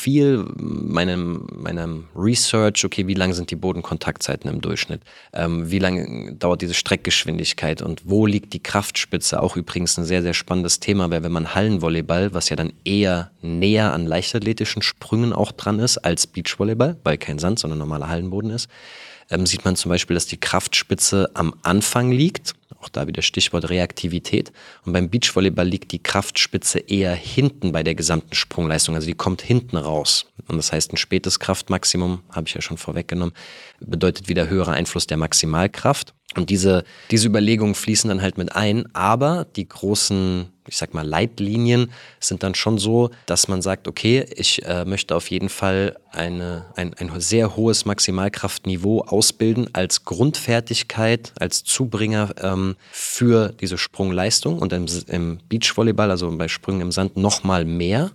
meinem, meinem Research, okay, wie lang sind die Bodenkontaktzeiten im Durchschnitt? Ähm, wie lange dauert diese Streckgeschwindigkeit und wo liegt die Kraftspitze? Auch übrigens ein sehr, sehr spannendes Thema, weil wenn man Hallenvolleyball, was ja dann eher näher an leichtathletischen Sprüngen auch dran ist als Beachvolleyball, weil kein Sand, sondern normaler Hallenboden ist, ähm, sieht man zum Beispiel, dass die Kraftspitze am Anfang liegt auch da wieder Stichwort Reaktivität. Und beim Beachvolleyball liegt die Kraftspitze eher hinten bei der gesamten Sprungleistung. Also die kommt hinten raus. Und das heißt, ein spätes Kraftmaximum, habe ich ja schon vorweggenommen, bedeutet wieder höherer Einfluss der Maximalkraft. Und diese, diese Überlegungen fließen dann halt mit ein, aber die großen, ich sag mal, Leitlinien sind dann schon so, dass man sagt, okay, ich äh, möchte auf jeden Fall eine, ein, ein sehr hohes Maximalkraftniveau ausbilden als Grundfertigkeit, als Zubringer ähm, für diese Sprungleistung und im, im Beachvolleyball, also bei Sprüngen im Sand, nochmal mehr.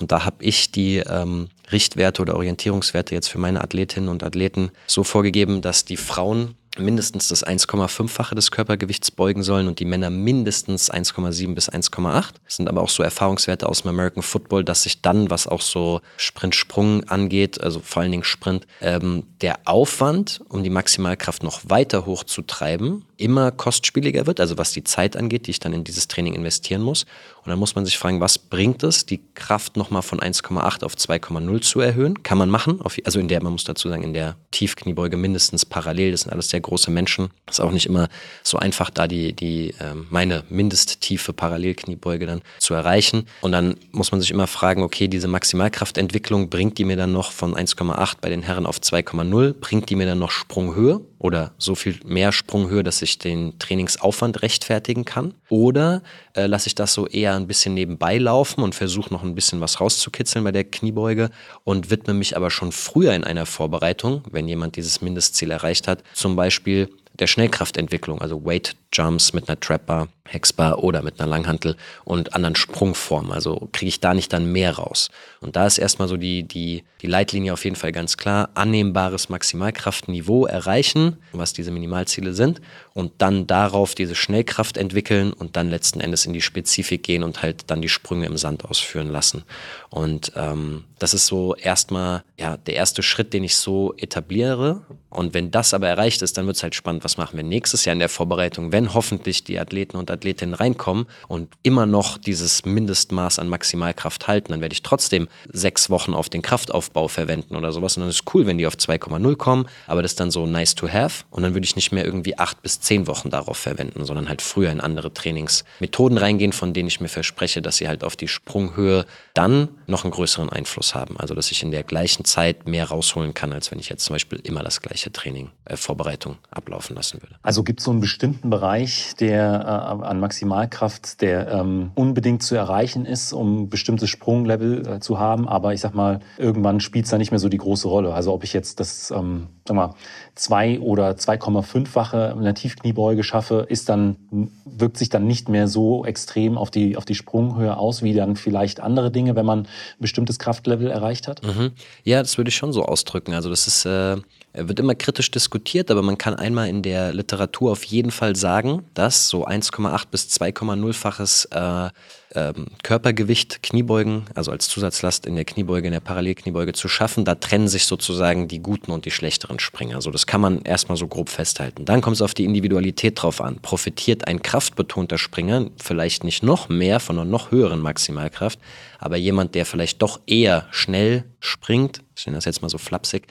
Und da habe ich die ähm, Richtwerte oder Orientierungswerte jetzt für meine Athletinnen und Athleten so vorgegeben, dass die Frauen mindestens das 1,5-fache des Körpergewichts beugen sollen und die Männer mindestens 1,7 bis 1,8. Das sind aber auch so Erfahrungswerte aus dem American Football, dass sich dann, was auch so Sprint-Sprung angeht, also vor allen Dingen Sprint, ähm, der Aufwand, um die Maximalkraft noch weiter hochzutreiben, immer kostspieliger wird, also was die Zeit angeht, die ich dann in dieses Training investieren muss. Und dann muss man sich fragen, was bringt es, die Kraft nochmal von 1,8 auf 2,0 zu erhöhen? Kann man machen, also in der, man muss dazu sagen, in der Tiefkniebeuge mindestens parallel, das sind alles sehr große Menschen. Ist auch nicht immer so einfach, da die, die ähm, meine Mindesttiefe Parallelkniebeuge dann zu erreichen. Und dann muss man sich immer fragen, okay, diese Maximalkraftentwicklung, bringt die mir dann noch von 1,8 bei den Herren auf 2,0? Bringt die mir dann noch Sprunghöhe oder so viel mehr Sprunghöhe, dass ich den Trainingsaufwand rechtfertigen kann? Oder äh, lasse ich das so eher ein bisschen nebenbei laufen und versuche noch ein bisschen was rauszukitzeln bei der Kniebeuge und widme mich aber schon früher in einer Vorbereitung, wenn jemand dieses Mindestziel erreicht hat, zum Beispiel der Schnellkraftentwicklung, also Weight Jumps mit einer Trapbar, Hexbar oder mit einer Langhantel und anderen Sprungformen. Also kriege ich da nicht dann mehr raus. Und da ist erstmal so die, die, die Leitlinie auf jeden Fall ganz klar. Annehmbares Maximalkraftniveau erreichen, was diese Minimalziele sind. Und dann darauf diese Schnellkraft entwickeln und dann letzten Endes in die Spezifik gehen und halt dann die Sprünge im Sand ausführen lassen. Und ähm, das ist so erstmal ja, der erste Schritt, den ich so etabliere. Und wenn das aber erreicht ist, dann wird es halt spannend, was machen wir nächstes Jahr in der Vorbereitung, wenn hoffentlich die Athleten und Athletinnen reinkommen und immer noch dieses Mindestmaß an Maximalkraft halten, dann werde ich trotzdem sechs Wochen auf den Kraftaufbau verwenden oder sowas. Und dann ist es cool, wenn die auf 2,0 kommen, aber das ist dann so nice to have. Und dann würde ich nicht mehr irgendwie acht bis zehn Wochen darauf verwenden, sondern halt früher in andere Trainingsmethoden reingehen, von denen ich mir verspreche, dass sie halt auf die Sprunghöhe dann noch einen größeren Einfluss haben. Also dass ich in der gleichen Zeit mehr rausholen kann, als wenn ich jetzt zum Beispiel immer das gleiche Training, äh, Vorbereitung ablaufen lassen würde. Also gibt es so einen bestimmten Bereich, der äh, an Maximalkraft, der ähm, unbedingt zu erreichen ist, um bestimmtes Sprunglevel äh, zu haben, aber ich sag mal, irgendwann spielt es da nicht mehr so die große Rolle. Also ob ich jetzt das, ähm, sag mal, zwei oder 2,5-fache in der Tiefkniebeuge schaffe, ist dann, wirkt sich dann nicht mehr so extrem auf die, auf die Sprunghöhe aus, wie dann vielleicht andere Dinge, wenn man ein bestimmtes Kraftlevel erreicht hat? Mhm. Ja, das würde ich schon so ausdrücken. Also das ist, äh, wird immer kritisch diskutiert, aber man kann einmal in der Literatur auf jeden Fall sagen, dass so 1,8 bis 2,0-faches äh, ähm, Körpergewicht Kniebeugen, also als Zusatzlast in der Kniebeuge, in der Parallelkniebeuge zu schaffen. Da trennen sich sozusagen die guten und die schlechteren Springer. Also das kann man erstmal so grob festhalten. Dann kommt es auf die Individualität drauf an. Profitiert ein kraftbetonter Springer vielleicht nicht noch mehr von einer noch höheren Maximalkraft, aber jemand, der vielleicht doch eher schnell springt, ich nenne das jetzt mal so flapsig,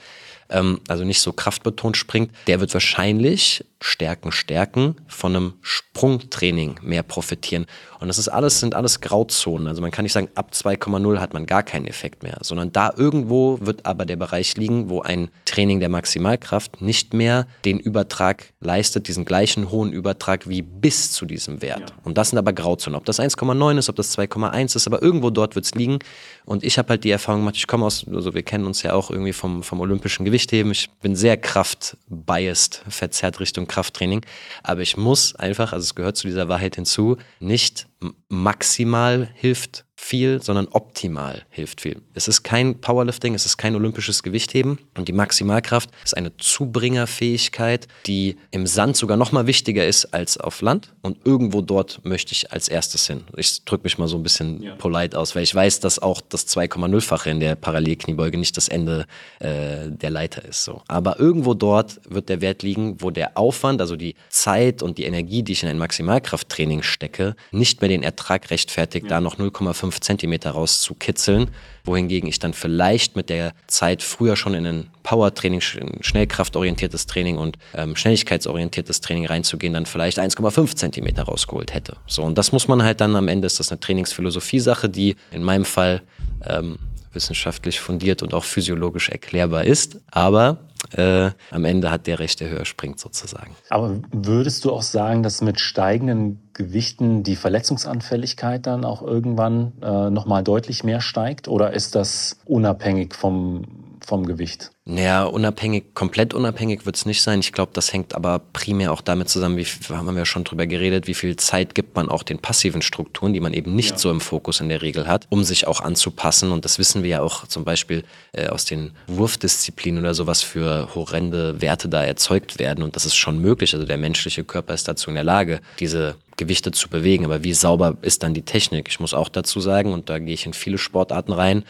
ähm, also nicht so kraftbetont springt, der wird wahrscheinlich Stärken, Stärken von einem Sprungtraining mehr profitieren. Und das ist alles, sind alles Grauzonen. Also man kann nicht sagen, ab 2,0 hat man gar keinen Effekt mehr, sondern da irgendwo wird aber der Bereich liegen, wo ein Training der Maximalkraft nicht mehr den Übertrag leistet, diesen gleichen hohen Übertrag wie bis zu diesem Wert. Ja. Und das sind aber Grauzonen. Ob das 1,9 ist, ob das 2,1 ist, aber irgendwo dort wird es liegen. Und ich habe halt die Erfahrung gemacht, ich komme aus, also wir kennen uns ja auch irgendwie vom, vom olympischen Gewichtheben. Ich bin sehr kraftbiased, verzerrt Richtung Krafttraining. Aber ich muss einfach, also es gehört zu dieser Wahrheit hinzu, nicht maximal hilft viel, sondern optimal hilft viel. Es ist kein Powerlifting, es ist kein olympisches Gewichtheben und die Maximalkraft ist eine Zubringerfähigkeit, die im Sand sogar noch mal wichtiger ist als auf Land und irgendwo dort möchte ich als erstes hin. Ich drücke mich mal so ein bisschen ja. polite aus, weil ich weiß, dass auch das 2,0-fache in der Parallelkniebeuge nicht das Ende äh, der Leiter ist. So. Aber irgendwo dort wird der Wert liegen, wo der Aufwand, also die Zeit und die Energie, die ich in ein Maximalkrafttraining stecke, nicht mehr den Ertrag rechtfertigt, ja. da noch 0,5 5 Zentimeter rauszukitzeln, wohingegen ich dann vielleicht mit der Zeit früher schon in ein Power-Training, schnellkraftorientiertes Training und ähm, schnelligkeitsorientiertes Training reinzugehen, dann vielleicht 1,5 Zentimeter rausgeholt hätte. So, und das muss man halt dann am Ende, ist das eine Trainingsphilosophie-Sache, die in meinem Fall ähm, wissenschaftlich fundiert und auch physiologisch erklärbar ist. Aber äh, am Ende hat der Rechte höher springt sozusagen. Aber würdest du auch sagen, dass mit steigenden Gewichten die Verletzungsanfälligkeit dann auch irgendwann äh, nochmal deutlich mehr steigt? Oder ist das unabhängig vom, vom Gewicht? Naja, unabhängig, komplett unabhängig wird es nicht sein. Ich glaube, das hängt aber primär auch damit zusammen, wie haben wir ja schon drüber geredet, wie viel Zeit gibt man auch den passiven Strukturen, die man eben nicht ja. so im Fokus in der Regel hat, um sich auch anzupassen. Und das wissen wir ja auch zum Beispiel äh, aus den Wurfdisziplinen oder sowas für horrende Werte da erzeugt werden. Und das ist schon möglich. Also der menschliche Körper ist dazu in der Lage, diese Gewichte zu bewegen. Aber wie sauber ist dann die Technik? Ich muss auch dazu sagen, und da gehe ich in viele Sportarten rein,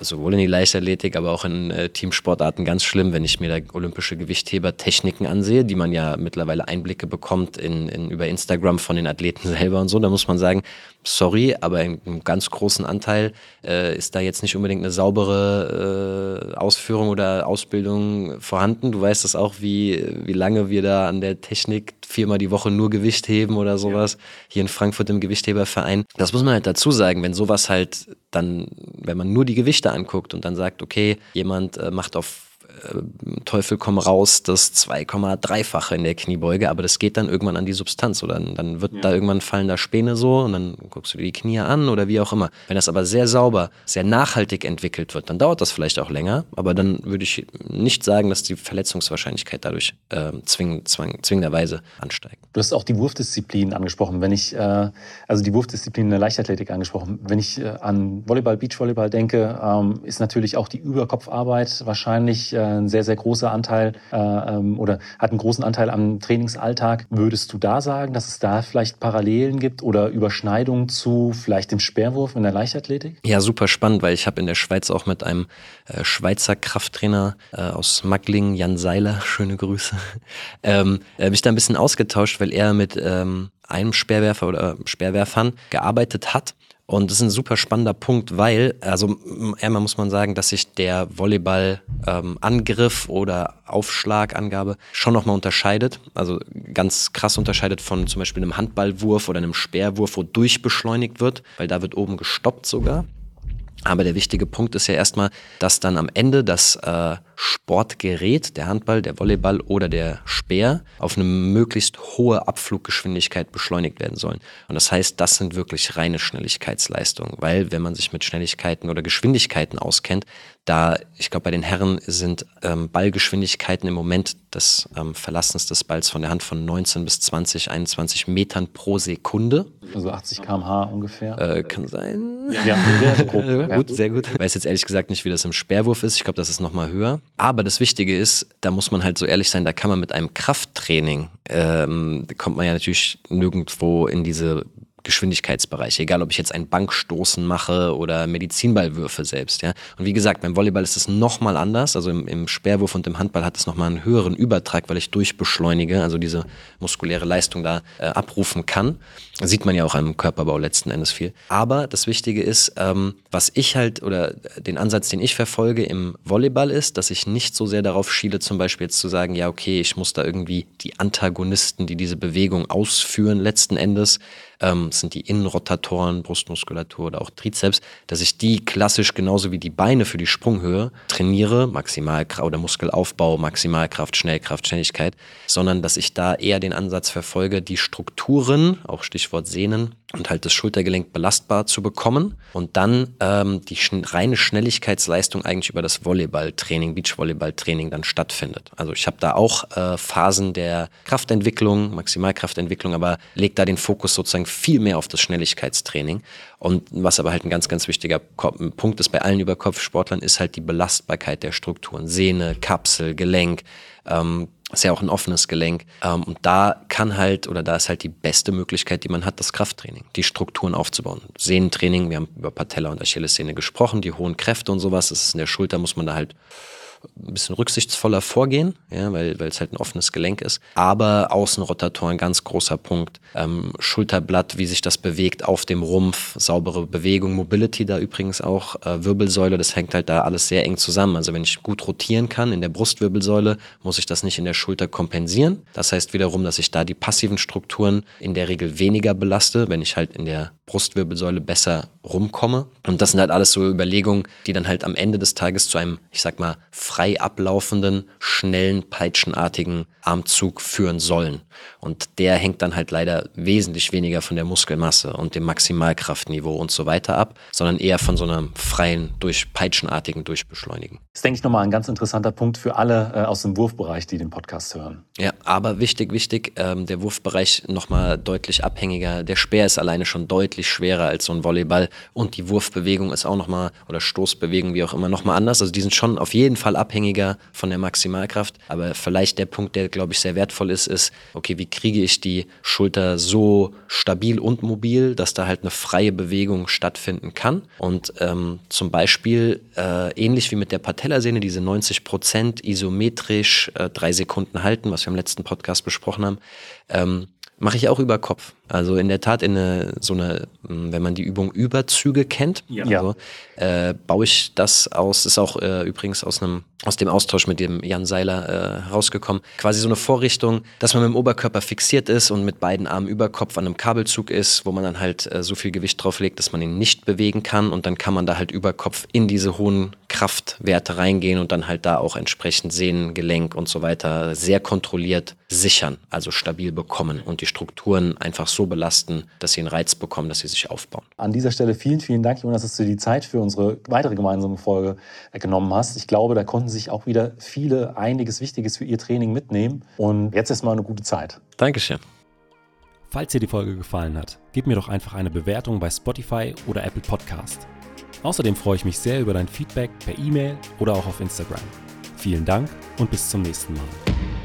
sowohl in die Leichtathletik, aber auch in äh, Teamsportarten ganz schlimm, wenn ich mir da olympische Gewichtheber Techniken ansehe, die man ja mittlerweile Einblicke bekommt in, in, über Instagram von den Athleten selber und so. Da muss man sagen, sorry, aber in einem ganz großen Anteil äh, ist da jetzt nicht unbedingt eine saubere äh, Ausführung oder Ausbildung vorhanden. Du weißt das auch, wie, wie lange wir da an der Technik viermal die Woche nur Gewicht heben oder sowas. Ja. Hier in Frankfurt im Gewichtheberverein. Das muss man halt dazu sagen, wenn sowas halt dann, wenn man nur die Gewichte anguckt und dann sagt, okay, jemand äh, macht auf Teufel komm raus, das 2,3-fache in der Kniebeuge, aber das geht dann irgendwann an die Substanz oder dann wird ja. da irgendwann fallen da Späne so und dann guckst du dir die Knie an oder wie auch immer. Wenn das aber sehr sauber, sehr nachhaltig entwickelt wird, dann dauert das vielleicht auch länger, aber dann würde ich nicht sagen, dass die Verletzungswahrscheinlichkeit dadurch äh, zwing, zwang, zwingenderweise ansteigt. Du hast auch die Wurfdisziplin angesprochen, wenn ich, äh, also die Wurfdisziplin in der Leichtathletik angesprochen. Wenn ich äh, an Volleyball, Beachvolleyball denke, ähm, ist natürlich auch die Überkopfarbeit wahrscheinlich äh, ein sehr, sehr großer Anteil äh, ähm, oder hat einen großen Anteil am Trainingsalltag. Würdest du da sagen, dass es da vielleicht Parallelen gibt oder Überschneidungen zu vielleicht dem Sperrwurf in der Leichtathletik? Ja, super spannend, weil ich habe in der Schweiz auch mit einem äh, Schweizer Krafttrainer äh, aus Macklingen, Jan Seiler, schöne Grüße, ähm, äh, mich da ein bisschen ausgetauscht, weil er mit ähm, einem Speerwerfer oder Speerwerfern gearbeitet hat und das ist ein super spannender Punkt, weil, also einmal muss man sagen, dass sich der Volleyball-Angriff ähm, oder Aufschlagangabe schon nochmal unterscheidet. Also ganz krass unterscheidet von zum Beispiel einem Handballwurf oder einem Speerwurf, wo durchbeschleunigt wird, weil da wird oben gestoppt sogar. Aber der wichtige Punkt ist ja erstmal, dass dann am Ende das äh, Sportgerät, der Handball, der Volleyball oder der Speer, auf eine möglichst hohe Abfluggeschwindigkeit beschleunigt werden sollen. Und das heißt, das sind wirklich reine Schnelligkeitsleistungen, weil wenn man sich mit Schnelligkeiten oder Geschwindigkeiten auskennt, da, ich glaube, bei den Herren sind ähm, Ballgeschwindigkeiten im Moment des ähm, Verlassens des Balls von der Hand von 19 bis 20, 21 Metern pro Sekunde. Also 80 km/h ungefähr. Äh, kann sein. Ja, ja grob. gut, sehr gut. Ich weiß jetzt ehrlich gesagt nicht, wie das im Sperrwurf ist. Ich glaube, das ist nochmal höher. Aber das Wichtige ist, da muss man halt so ehrlich sein, da kann man mit einem Krafttraining, ähm, kommt man ja natürlich nirgendwo in diese Geschwindigkeitsbereiche, egal ob ich jetzt ein Bankstoßen mache oder Medizinballwürfe selbst. Ja. Und wie gesagt, beim Volleyball ist es nochmal anders. Also im, im Speerwurf und im Handball hat es nochmal einen höheren Übertrag, weil ich durchbeschleunige, also diese muskuläre Leistung da äh, abrufen kann. Das sieht man ja auch am Körperbau letzten Endes viel. Aber das Wichtige ist, ähm, was ich halt oder den Ansatz, den ich verfolge im Volleyball ist, dass ich nicht so sehr darauf schiele, zum Beispiel jetzt zu sagen, ja, okay, ich muss da irgendwie die Antagonisten, die diese Bewegung ausführen, letzten Endes, ähm, sind die Innenrotatoren, Brustmuskulatur oder auch Trizeps, dass ich die klassisch genauso wie die Beine für die Sprunghöhe trainiere, Maximalkraft oder Muskelaufbau, Maximalkraft, Schnellkraft, Schnelligkeit, sondern dass ich da eher den Ansatz verfolge, die Strukturen, auch Stichwort Sehnen, und halt das Schultergelenk belastbar zu bekommen und dann ähm, die schn reine Schnelligkeitsleistung eigentlich über das Volleyballtraining, Beachvolleyballtraining dann stattfindet. Also ich habe da auch äh, Phasen der Kraftentwicklung, Maximalkraftentwicklung, aber lege da den Fokus sozusagen viel mehr auf das Schnelligkeitstraining. Und was aber halt ein ganz, ganz wichtiger Punkt ist bei allen Überkopfsportlern, ist halt die Belastbarkeit der Strukturen. Sehne, Kapsel, Gelenk, ähm, ist ja auch ein offenes Gelenk. Ähm, und da kann halt, oder da ist halt die beste Möglichkeit, die man hat, das Krafttraining, die Strukturen aufzubauen. Sehnentraining, wir haben über Patella und Achillessehne gesprochen, die hohen Kräfte und sowas. Das ist in der Schulter, muss man da halt ein bisschen rücksichtsvoller vorgehen, ja, weil, es halt ein offenes Gelenk ist. Aber Außenrotatoren, ganz großer Punkt. Ähm, Schulterblatt, wie sich das bewegt auf dem Rumpf, saubere Bewegung, Mobility da übrigens auch, äh, Wirbelsäule, das hängt halt da alles sehr eng zusammen. Also wenn ich gut rotieren kann in der Brustwirbelsäule, muss ich das nicht in der Schulter kompensieren. Das heißt wiederum, dass ich da die passiven Strukturen in der Regel weniger belaste. Wenn ich halt in der Brustwirbelsäule besser rumkomme. Und das sind halt alles so Überlegungen, die dann halt am Ende des Tages zu einem, ich sag mal, frei ablaufenden, schnellen, peitschenartigen Armzug führen sollen. Und der hängt dann halt leider wesentlich weniger von der Muskelmasse und dem Maximalkraftniveau und so weiter ab, sondern eher von so einem freien, durch peitschenartigen Durchbeschleunigen. Das ist, denke ich, nochmal ein ganz interessanter Punkt für alle äh, aus dem Wurfbereich, die den Podcast hören. Ja, aber wichtig, wichtig, ähm, der Wurfbereich nochmal deutlich abhängiger. Der Speer ist alleine schon deutlich schwerer als so ein Volleyball und die Wurfbewegung ist auch nochmal, oder Stoßbewegung, wie auch immer, nochmal anders. Also die sind schon auf jeden Fall abhängiger von der Maximalkraft. Aber vielleicht der Punkt, der, glaube ich, sehr wertvoll ist, ist, okay, wie kriege ich die Schulter so stabil und mobil, dass da halt eine freie Bewegung stattfinden kann. Und ähm, zum Beispiel äh, ähnlich wie mit der Patellasehne, diese 90 Prozent isometrisch äh, drei Sekunden halten, was wir im letzten Podcast besprochen haben, ähm, mache ich auch über Kopf. Also in der Tat in eine, so eine, hm, wenn man die Übung Überzüge kennt, Ja. also, äh, baue ich das aus, ist auch äh, übrigens aus einem, aus dem Austausch mit dem Jan Seiler äh, herausgekommen, quasi so eine Vorrichtung, dass man mit dem Oberkörper fixiert ist und mit beiden Armen über Kopf an einem Kabelzug ist, wo man dann halt äh, so viel Gewicht drauflegt, dass man ihn nicht bewegen kann und dann kann man da halt über Kopf in diese hohen Kraftwerte reingehen und dann halt da auch entsprechend Sehnen, Gelenk und so weiter sehr kontrolliert sichern, also stabil bekommen und die Strukturen einfach so belasten, dass sie einen Reiz bekommen, dass sie sich aufbauen. An dieser Stelle vielen, vielen Dank, Jonas, dass du dir die Zeit für unsere weitere gemeinsame Folge äh, genommen hast. Ich glaube, da konnten sich auch wieder viele einiges Wichtiges für ihr Training mitnehmen. Und jetzt erstmal eine gute Zeit. Dankeschön. Falls dir die Folge gefallen hat, gib mir doch einfach eine Bewertung bei Spotify oder Apple Podcast. Außerdem freue ich mich sehr über dein Feedback per E-Mail oder auch auf Instagram. Vielen Dank und bis zum nächsten Mal.